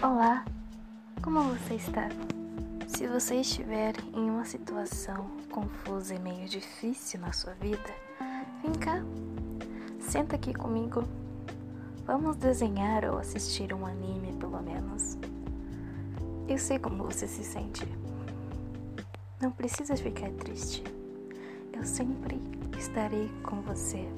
Olá, como você está. Se você estiver em uma situação confusa e meio difícil na sua vida, vem cá, senta aqui comigo. Vamos desenhar ou assistir um anime, pelo menos. Eu sei como você se sente. Não precisa ficar triste. Eu sempre estarei com você.